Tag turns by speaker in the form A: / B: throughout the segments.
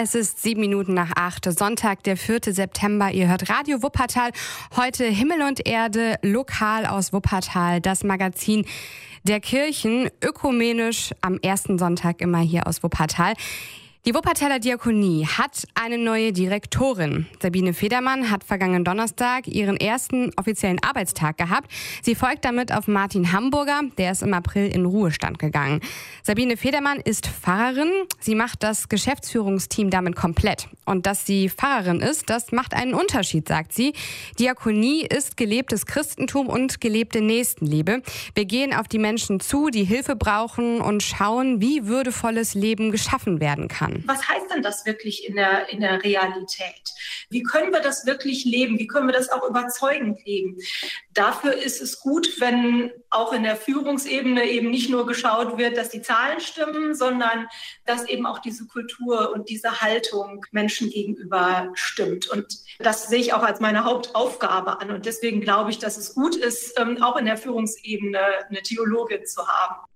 A: Es ist sieben Minuten nach acht, Sonntag, der 4. September. Ihr hört Radio Wuppertal. Heute Himmel und Erde, lokal aus Wuppertal, das Magazin der Kirchen, ökumenisch am ersten Sonntag immer hier aus Wuppertal. Die Wuppertaler Diakonie hat eine neue Direktorin. Sabine Federmann hat vergangenen Donnerstag ihren ersten offiziellen Arbeitstag gehabt. Sie folgt damit auf Martin Hamburger, der ist im April in Ruhestand gegangen. Sabine Federmann ist Pfarrerin. Sie macht das Geschäftsführungsteam damit komplett. Und dass sie Pfarrerin ist, das macht einen Unterschied, sagt sie. Diakonie ist gelebtes Christentum und gelebte Nächstenliebe. Wir gehen auf die Menschen zu, die Hilfe brauchen und schauen, wie würdevolles Leben geschaffen werden kann.
B: Was heißt denn das wirklich in der, in der Realität? Wie können wir das wirklich leben? Wie können wir das auch überzeugend leben? Dafür ist es gut, wenn auch in der Führungsebene eben nicht nur geschaut wird, dass die Zahlen stimmen, sondern dass eben auch diese Kultur und diese Haltung Menschen gegenüber stimmt. Und das sehe ich auch als meine Hauptaufgabe an. Und deswegen glaube ich, dass es gut ist, ähm, auch in der Führungsebene eine Theologin zu haben.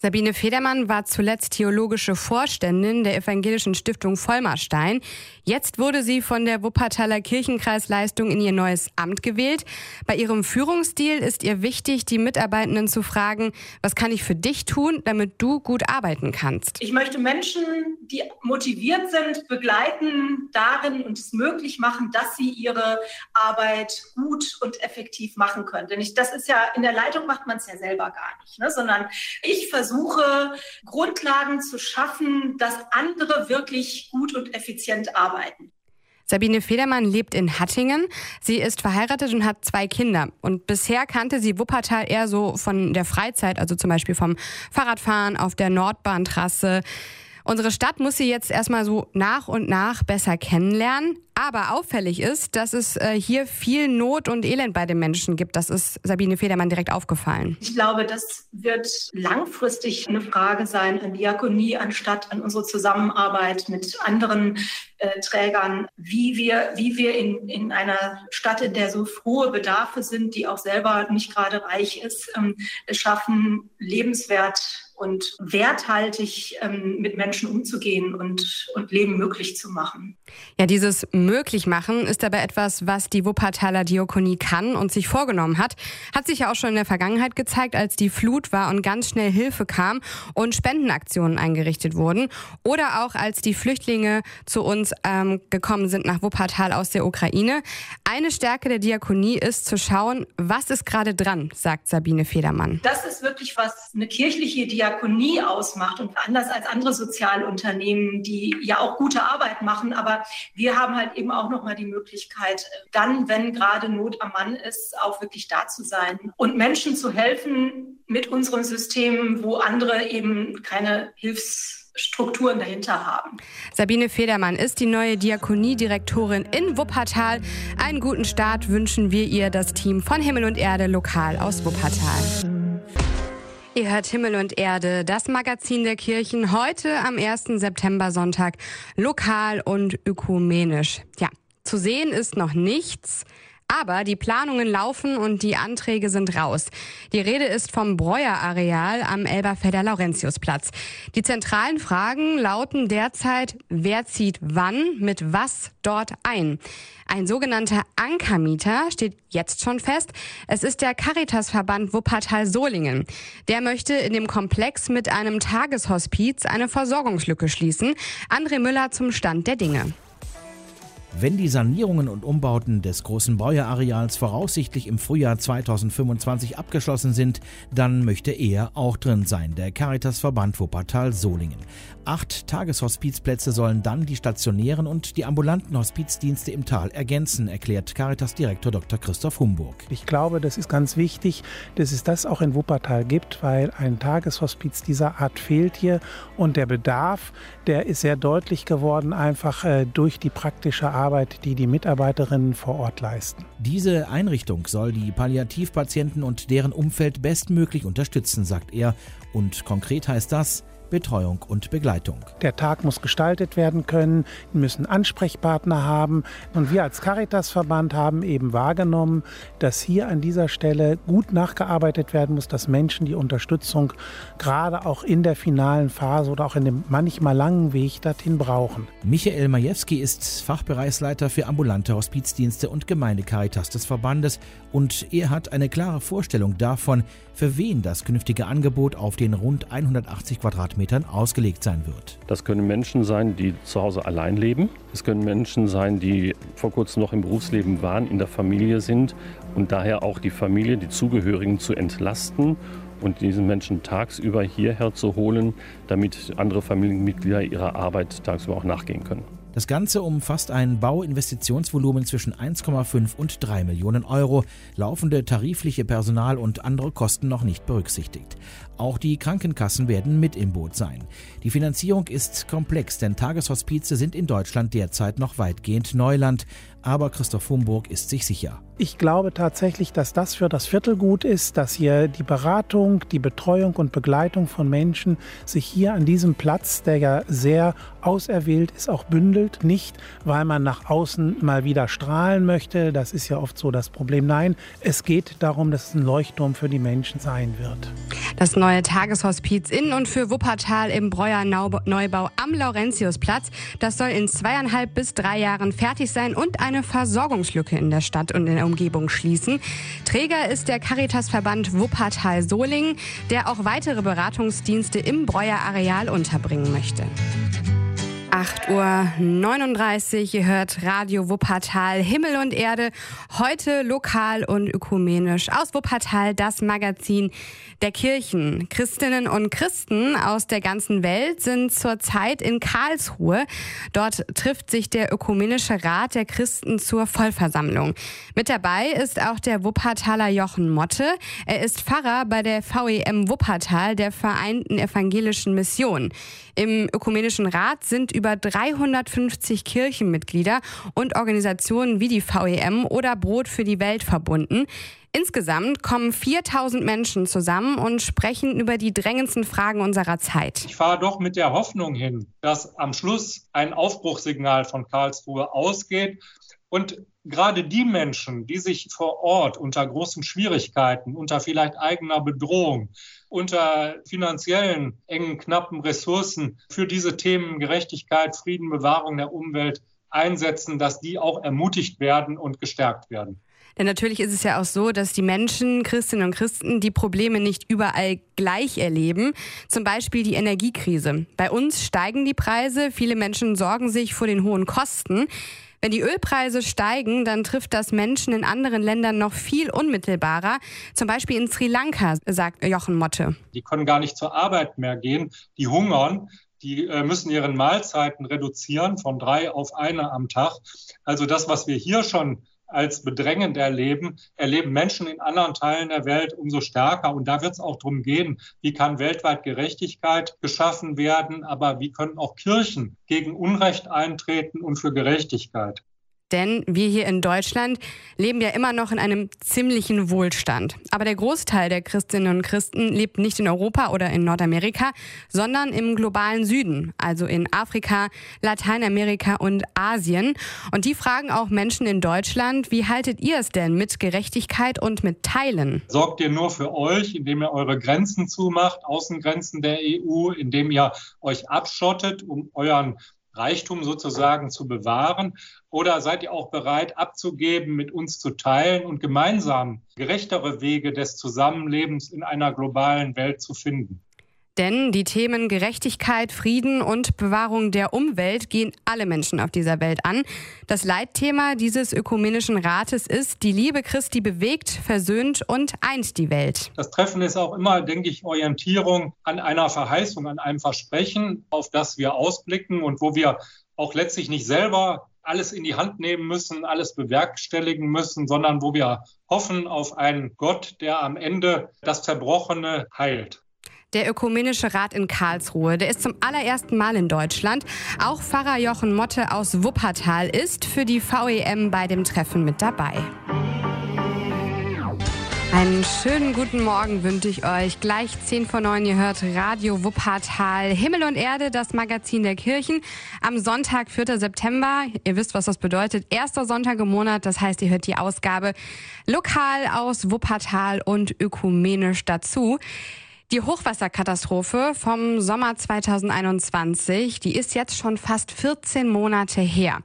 A: Sabine Federmann war zuletzt theologische Vorständin der Evangelischen Stiftung Vollmarstein. Jetzt wurde sie von der Wuppertaler Kirchenkreisleistung in ihr neues Amt gewählt. Bei ihrem Führungsstil ist ihr wichtig, die Mitarbeitenden zu fragen, was kann ich für dich tun, damit du gut arbeiten kannst?
B: Ich möchte Menschen, die motiviert sind, begleiten darin und es möglich machen, dass sie ihre Arbeit gut und effektiv machen können. Denn ich, das ist ja, in der Leitung macht man es ja selber gar nicht, ne? sondern ich versuche, versuche, Grundlagen zu schaffen, dass andere wirklich gut und effizient arbeiten.
A: Sabine Federmann lebt in Hattingen. Sie ist verheiratet und hat zwei Kinder. Und bisher kannte sie Wuppertal eher so von der Freizeit, also zum Beispiel vom Fahrradfahren auf der Nordbahntrasse. Unsere Stadt muss sie jetzt erstmal so nach und nach besser kennenlernen. Aber auffällig ist, dass es äh, hier viel Not und Elend bei den Menschen gibt. Das ist Sabine Federmann direkt aufgefallen.
B: Ich glaube, das wird langfristig eine Frage sein an Diakonie, anstatt an unsere Zusammenarbeit mit anderen äh, Trägern, wie wir, wie wir in, in einer Stadt, in der so frohe Bedarfe sind, die auch selber nicht gerade reich ist, ähm, schaffen, lebenswert und werthaltig ähm, mit Menschen umzugehen und, und Leben möglich zu machen.
A: Ja, dieses möglich machen ist aber etwas, was die Wuppertaler Diakonie kann und sich vorgenommen hat. Hat sich ja auch schon in der Vergangenheit gezeigt, als die Flut war und ganz schnell Hilfe kam und Spendenaktionen eingerichtet wurden. Oder auch als die Flüchtlinge zu uns ähm, gekommen sind nach Wuppertal aus der Ukraine. Eine Stärke der Diakonie ist zu schauen, was ist gerade dran, sagt Sabine Federmann.
B: Das ist wirklich, was eine kirchliche Diakonie ausmacht und anders als andere Sozialunternehmen, die ja auch gute Arbeit machen, aber wir haben halt eben auch nochmal die Möglichkeit, dann, wenn gerade Not am Mann ist, auch wirklich da zu sein und Menschen zu helfen mit unserem System, wo andere eben keine Hilfsstrukturen dahinter haben.
A: Sabine Federmann ist die neue Diakoniedirektorin in Wuppertal. Einen guten Start wünschen wir ihr, das Team von Himmel und Erde lokal aus Wuppertal. Ihr hört Himmel und Erde, das Magazin der Kirchen, heute am 1. September Sonntag, lokal und ökumenisch. Ja, zu sehen ist noch nichts. Aber die Planungen laufen und die Anträge sind raus. Die Rede ist vom Breuer-Areal am Elberfelder Laurentiusplatz. Die zentralen Fragen lauten derzeit, wer zieht wann mit was dort ein. Ein sogenannter Ankermieter steht jetzt schon fest. Es ist der Caritasverband Wuppertal-Solingen. Der möchte in dem Komplex mit einem Tageshospiz eine Versorgungslücke schließen. André Müller zum Stand der Dinge.
C: Wenn die Sanierungen und Umbauten des großen Breuerareals voraussichtlich im Frühjahr 2025 abgeschlossen sind, dann möchte er auch drin sein, der Caritasverband Wuppertal Solingen. Acht Tageshospizplätze sollen dann die stationären und die ambulanten Hospizdienste im Tal ergänzen, erklärt Caritas-Direktor Dr. Christoph Humburg.
D: Ich glaube, das ist ganz wichtig, dass es das auch in Wuppertal gibt, weil ein Tageshospiz dieser Art fehlt hier und der Bedarf, der ist sehr deutlich geworden, einfach äh, durch die praktische Arbeit, die die Mitarbeiterinnen vor Ort leisten.
C: Diese Einrichtung soll die Palliativpatienten und deren Umfeld bestmöglich unterstützen, sagt er. Und konkret heißt das, Betreuung und Begleitung.
D: Der Tag muss gestaltet werden können, müssen Ansprechpartner haben. Und wir als Caritasverband haben eben wahrgenommen, dass hier an dieser Stelle gut nachgearbeitet werden muss, dass Menschen die Unterstützung gerade auch in der finalen Phase oder auch in dem manchmal langen Weg dorthin brauchen.
C: Michael Majewski ist Fachbereichsleiter für ambulante Hospizdienste und Gemeindecaritas des Verbandes und er hat eine klare Vorstellung davon, für wen das künftige Angebot auf den rund 180 Quadratmetern ausgelegt sein wird.
E: Das können Menschen sein, die zu Hause allein leben. Es können Menschen sein, die vor kurzem noch im Berufsleben waren, in der Familie sind und daher auch die Familie, die Zugehörigen zu entlasten und diesen Menschen tagsüber hierher zu holen, damit andere Familienmitglieder ihrer Arbeit tagsüber auch nachgehen können.
C: Das Ganze umfasst ein Bauinvestitionsvolumen zwischen 1,5 und 3 Millionen Euro, laufende tarifliche Personal und andere Kosten noch nicht berücksichtigt. Auch die Krankenkassen werden mit im Boot sein. Die Finanzierung ist komplex, denn Tageshospize sind in Deutschland derzeit noch weitgehend Neuland. Aber Christoph Humburg ist sich sicher.
D: Ich glaube tatsächlich, dass das für das Viertel gut ist, dass hier die Beratung, die Betreuung und Begleitung von Menschen sich hier an diesem Platz, der ja sehr auserwählt ist, auch bündelt. Nicht, weil man nach außen mal wieder strahlen möchte, das ist ja oft so das Problem. Nein, es geht darum, dass es ein Leuchtturm für die Menschen sein wird.
A: Das neue Tageshospiz in und für Wuppertal im Breuer Neubau am Laurentiusplatz, das soll in zweieinhalb bis drei Jahren fertig sein und eine Versorgungslücke in der Stadt und in der Umgebung schließen. Träger ist der Caritasverband Wuppertal-Solingen, der auch weitere Beratungsdienste im Breuer Areal unterbringen möchte. 8.39 Uhr, ihr hört Radio Wuppertal, Himmel und Erde, heute lokal und ökumenisch. Aus Wuppertal das Magazin der Kirchen. Christinnen und Christen aus der ganzen Welt sind zurzeit in Karlsruhe. Dort trifft sich der Ökumenische Rat der Christen zur Vollversammlung. Mit dabei ist auch der Wuppertaler Jochen Motte. Er ist Pfarrer bei der VEM Wuppertal, der Vereinten Evangelischen Mission. Im Ökumenischen Rat sind über 350 Kirchenmitglieder und Organisationen wie die VEM oder Brot für die Welt verbunden. Insgesamt kommen 4000 Menschen zusammen und sprechen über die drängendsten Fragen unserer Zeit.
F: Ich fahre doch mit der Hoffnung hin, dass am Schluss ein Aufbruchssignal von Karlsruhe ausgeht und gerade die Menschen, die sich vor Ort unter großen Schwierigkeiten, unter vielleicht eigener Bedrohung, unter finanziellen engen, knappen Ressourcen für diese Themen Gerechtigkeit, Frieden, Bewahrung der Umwelt einsetzen, dass die auch ermutigt werden und gestärkt werden.
A: Denn natürlich ist es ja auch so, dass die Menschen, Christinnen und Christen, die Probleme nicht überall gleich erleben. Zum Beispiel die Energiekrise. Bei uns steigen die Preise, viele Menschen sorgen sich vor den hohen Kosten. Wenn die Ölpreise steigen, dann trifft das Menschen in anderen Ländern noch viel unmittelbarer. Zum Beispiel in Sri Lanka, sagt Jochen Motte.
F: Die können gar nicht zur Arbeit mehr gehen, die hungern. Die äh, müssen ihren Mahlzeiten reduzieren von drei auf eine am Tag. Also das, was wir hier schon als bedrängend erleben, erleben Menschen in anderen Teilen der Welt umso stärker. Und da wird es auch darum gehen, wie kann weltweit Gerechtigkeit geschaffen werden, aber wie können auch Kirchen gegen Unrecht eintreten und für Gerechtigkeit.
A: Denn wir hier in Deutschland leben ja immer noch in einem ziemlichen Wohlstand. Aber der Großteil der Christinnen und Christen lebt nicht in Europa oder in Nordamerika, sondern im globalen Süden, also in Afrika, Lateinamerika und Asien. Und die fragen auch Menschen in Deutschland, wie haltet ihr es denn mit Gerechtigkeit und mit Teilen?
F: Sorgt ihr nur für euch, indem ihr eure Grenzen zumacht, Außengrenzen der EU, indem ihr euch abschottet, um euren Reichtum sozusagen zu bewahren? Oder seid ihr auch bereit, abzugeben, mit uns zu teilen und gemeinsam gerechtere Wege des Zusammenlebens in einer globalen Welt zu finden?
A: Denn die Themen Gerechtigkeit, Frieden und Bewahrung der Umwelt gehen alle Menschen auf dieser Welt an. Das Leitthema dieses ökumenischen Rates ist, die Liebe Christi bewegt, versöhnt und eint die Welt.
F: Das Treffen ist auch immer, denke ich, Orientierung an einer Verheißung, an einem Versprechen, auf das wir ausblicken und wo wir auch letztlich nicht selber alles in die Hand nehmen müssen, alles bewerkstelligen müssen, sondern wo wir hoffen auf einen Gott, der am Ende das Zerbrochene heilt
A: der Ökumenische Rat in Karlsruhe. Der ist zum allerersten Mal in Deutschland. Auch Pfarrer Jochen Motte aus Wuppertal ist für die VEM bei dem Treffen mit dabei. Einen schönen guten Morgen wünsche ich euch. Gleich 10 vor 9, ihr hört Radio Wuppertal. Himmel und Erde, das Magazin der Kirchen. Am Sonntag, 4. September. Ihr wisst, was das bedeutet. Erster Sonntag im Monat. Das heißt, ihr hört die Ausgabe lokal aus Wuppertal und ökumenisch dazu. Die Hochwasserkatastrophe vom Sommer 2021, die ist jetzt schon fast 14 Monate her.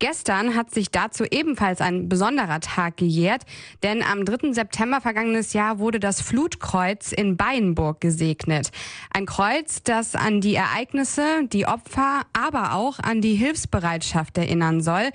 A: Gestern hat sich dazu ebenfalls ein besonderer Tag gejährt, denn am 3. September vergangenes Jahr wurde das Flutkreuz in Beienburg gesegnet. Ein Kreuz, das an die Ereignisse, die Opfer, aber auch an die Hilfsbereitschaft erinnern soll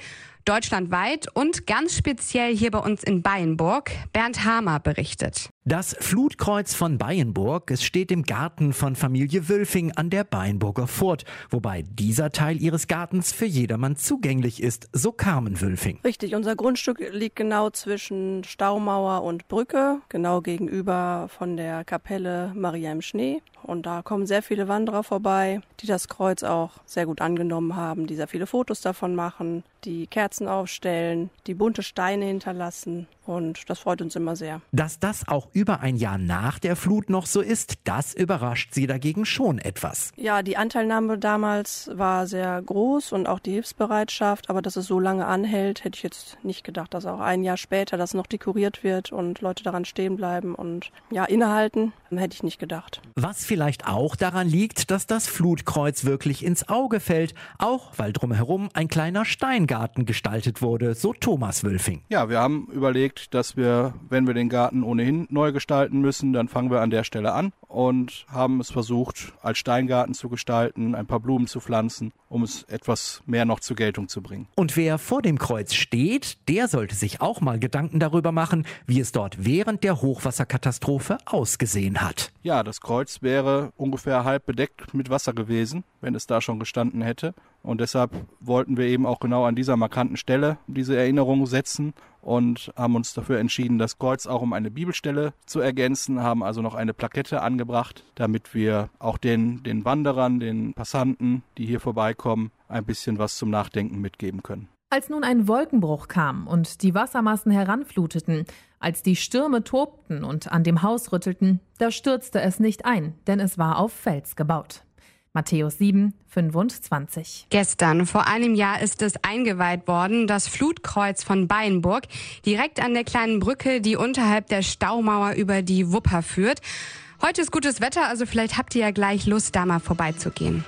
A: deutschlandweit und ganz speziell hier bei uns in Beienburg. Bernd Hamer berichtet.
G: Das Flutkreuz von Beienburg, es steht im Garten von Familie Wülfing an der Beienburger Furt, wobei dieser Teil ihres Gartens für jedermann zugänglich ist, so Carmen Wülfing.
H: Richtig, unser Grundstück liegt genau zwischen Staumauer und Brücke, genau gegenüber von der Kapelle Maria im Schnee. Und da kommen sehr viele Wanderer vorbei, die das Kreuz auch sehr gut angenommen haben, die sehr viele Fotos davon machen, die Kerzen aufstellen, die bunte Steine hinterlassen. Und das freut uns immer sehr.
G: Dass das auch über ein Jahr nach der Flut noch so ist, das überrascht sie dagegen schon etwas.
H: Ja, die Anteilnahme damals war sehr groß und auch die Hilfsbereitschaft, aber dass es so lange anhält, hätte ich jetzt nicht gedacht, dass auch ein Jahr später das noch dekoriert wird und Leute daran stehen bleiben und ja, innehalten, hätte ich nicht gedacht.
G: Was vielleicht auch daran liegt, dass das Flutkreuz wirklich ins Auge fällt, auch weil drumherum ein kleiner Steingarten gestaltet wurde, so Thomas Wülfing.
I: Ja, wir haben überlegt, überlegt, dass wir, wenn wir den Garten ohnehin neu gestalten müssen, dann fangen wir an der Stelle an und haben es versucht, als Steingarten zu gestalten, ein paar Blumen zu pflanzen, um es etwas mehr noch zur Geltung zu bringen.
G: Und wer vor dem Kreuz steht, der sollte sich auch mal Gedanken darüber machen, wie es dort während der Hochwasserkatastrophe ausgesehen hat.
I: Ja, das Kreuz wäre ungefähr halb bedeckt mit Wasser gewesen, wenn es da schon gestanden hätte. Und deshalb wollten wir eben auch genau an dieser markanten Stelle diese Erinnerung setzen und haben uns dafür entschieden, das Kreuz auch um eine Bibelstelle zu ergänzen, haben also noch eine Plakette angebracht, damit wir auch den, den Wanderern, den Passanten, die hier vorbeikommen, ein bisschen was zum Nachdenken mitgeben können.
J: Als nun ein Wolkenbruch kam und die Wassermassen heranfluteten, als die Stürme tobten und an dem Haus rüttelten, da stürzte es nicht ein, denn es war auf Fels gebaut. Matthäus 7, 25.
A: Gestern, vor einem Jahr, ist es eingeweiht worden, das Flutkreuz von Beinburg, direkt an der kleinen Brücke, die unterhalb der Staumauer über die Wupper führt. Heute ist gutes Wetter, also vielleicht habt ihr ja gleich Lust, da mal vorbeizugehen.